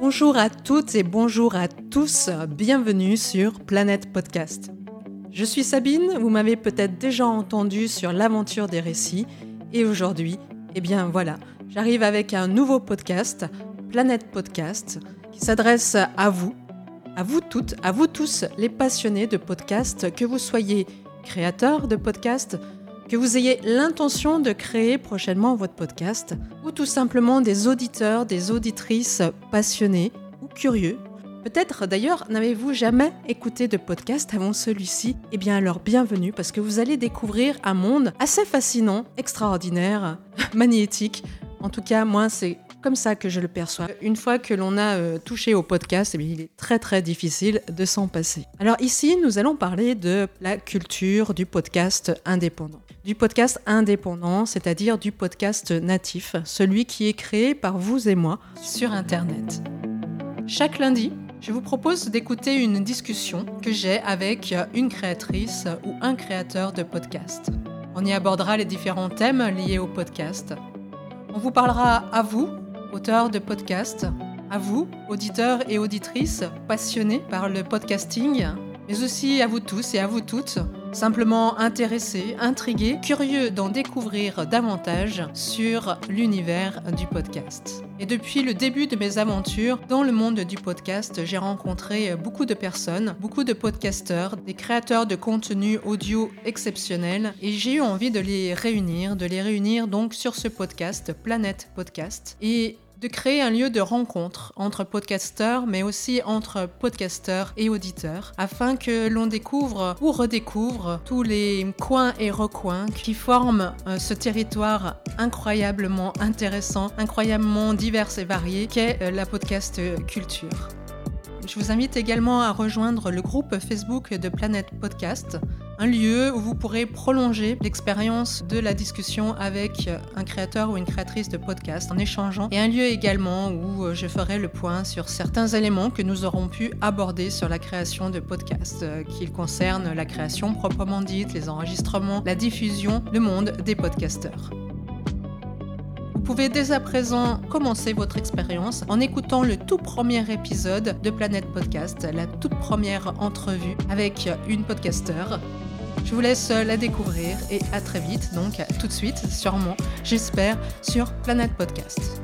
Bonjour à toutes et bonjour à tous, bienvenue sur Planète Podcast. Je suis Sabine, vous m'avez peut-être déjà entendu sur l'aventure des récits et aujourd'hui, eh bien voilà, j'arrive avec un nouveau podcast, Planète Podcast, qui s'adresse à vous, à vous toutes, à vous tous les passionnés de podcast, que vous soyez créateurs de podcasts, que vous ayez l'intention de créer prochainement votre podcast, ou tout simplement des auditeurs, des auditrices passionnés ou curieux. Peut-être d'ailleurs n'avez-vous jamais écouté de podcast avant celui-ci? Eh bien alors bienvenue parce que vous allez découvrir un monde assez fascinant, extraordinaire, magnétique. En tout cas, moi c'est comme ça que je le perçois. Une fois que l'on a euh, touché au podcast, eh il est très très difficile de s'en passer. Alors ici, nous allons parler de la culture du podcast indépendant. Du podcast indépendant, c'est-à-dire du podcast natif, celui qui est créé par vous et moi sur Internet. Chaque lundi, je vous propose d'écouter une discussion que j'ai avec une créatrice ou un créateur de podcast. On y abordera les différents thèmes liés au podcast. On vous parlera à vous auteur de podcast, à vous, auditeurs et auditrices passionnés par le podcasting, mais aussi à vous tous et à vous toutes, simplement intéressés, intrigués, curieux d'en découvrir davantage sur l'univers du podcast. Et depuis le début de mes aventures dans le monde du podcast, j'ai rencontré beaucoup de personnes, beaucoup de podcasteurs, des créateurs de contenu audio exceptionnels, et j'ai eu envie de les réunir, de les réunir donc sur ce podcast, Planète Podcast. De créer un lieu de rencontre entre podcasteurs, mais aussi entre podcasteurs et auditeurs, afin que l'on découvre ou redécouvre tous les coins et recoins qui forment euh, ce territoire incroyablement intéressant, incroyablement divers et varié qu'est euh, la podcast culture. Je vous invite également à rejoindre le groupe Facebook de Planète Podcast, un lieu où vous pourrez prolonger l'expérience de la discussion avec un créateur ou une créatrice de podcast en échangeant, et un lieu également où je ferai le point sur certains éléments que nous aurons pu aborder sur la création de podcasts, euh, qu'ils concernent la création proprement dite, les enregistrements, la diffusion, le monde des podcasteurs. Vous pouvez dès à présent commencer votre expérience en écoutant le tout premier épisode de Planète Podcast, la toute première entrevue avec une podcasteur. Je vous laisse la découvrir et à très vite, donc tout de suite, sûrement, j'espère, sur Planète Podcast.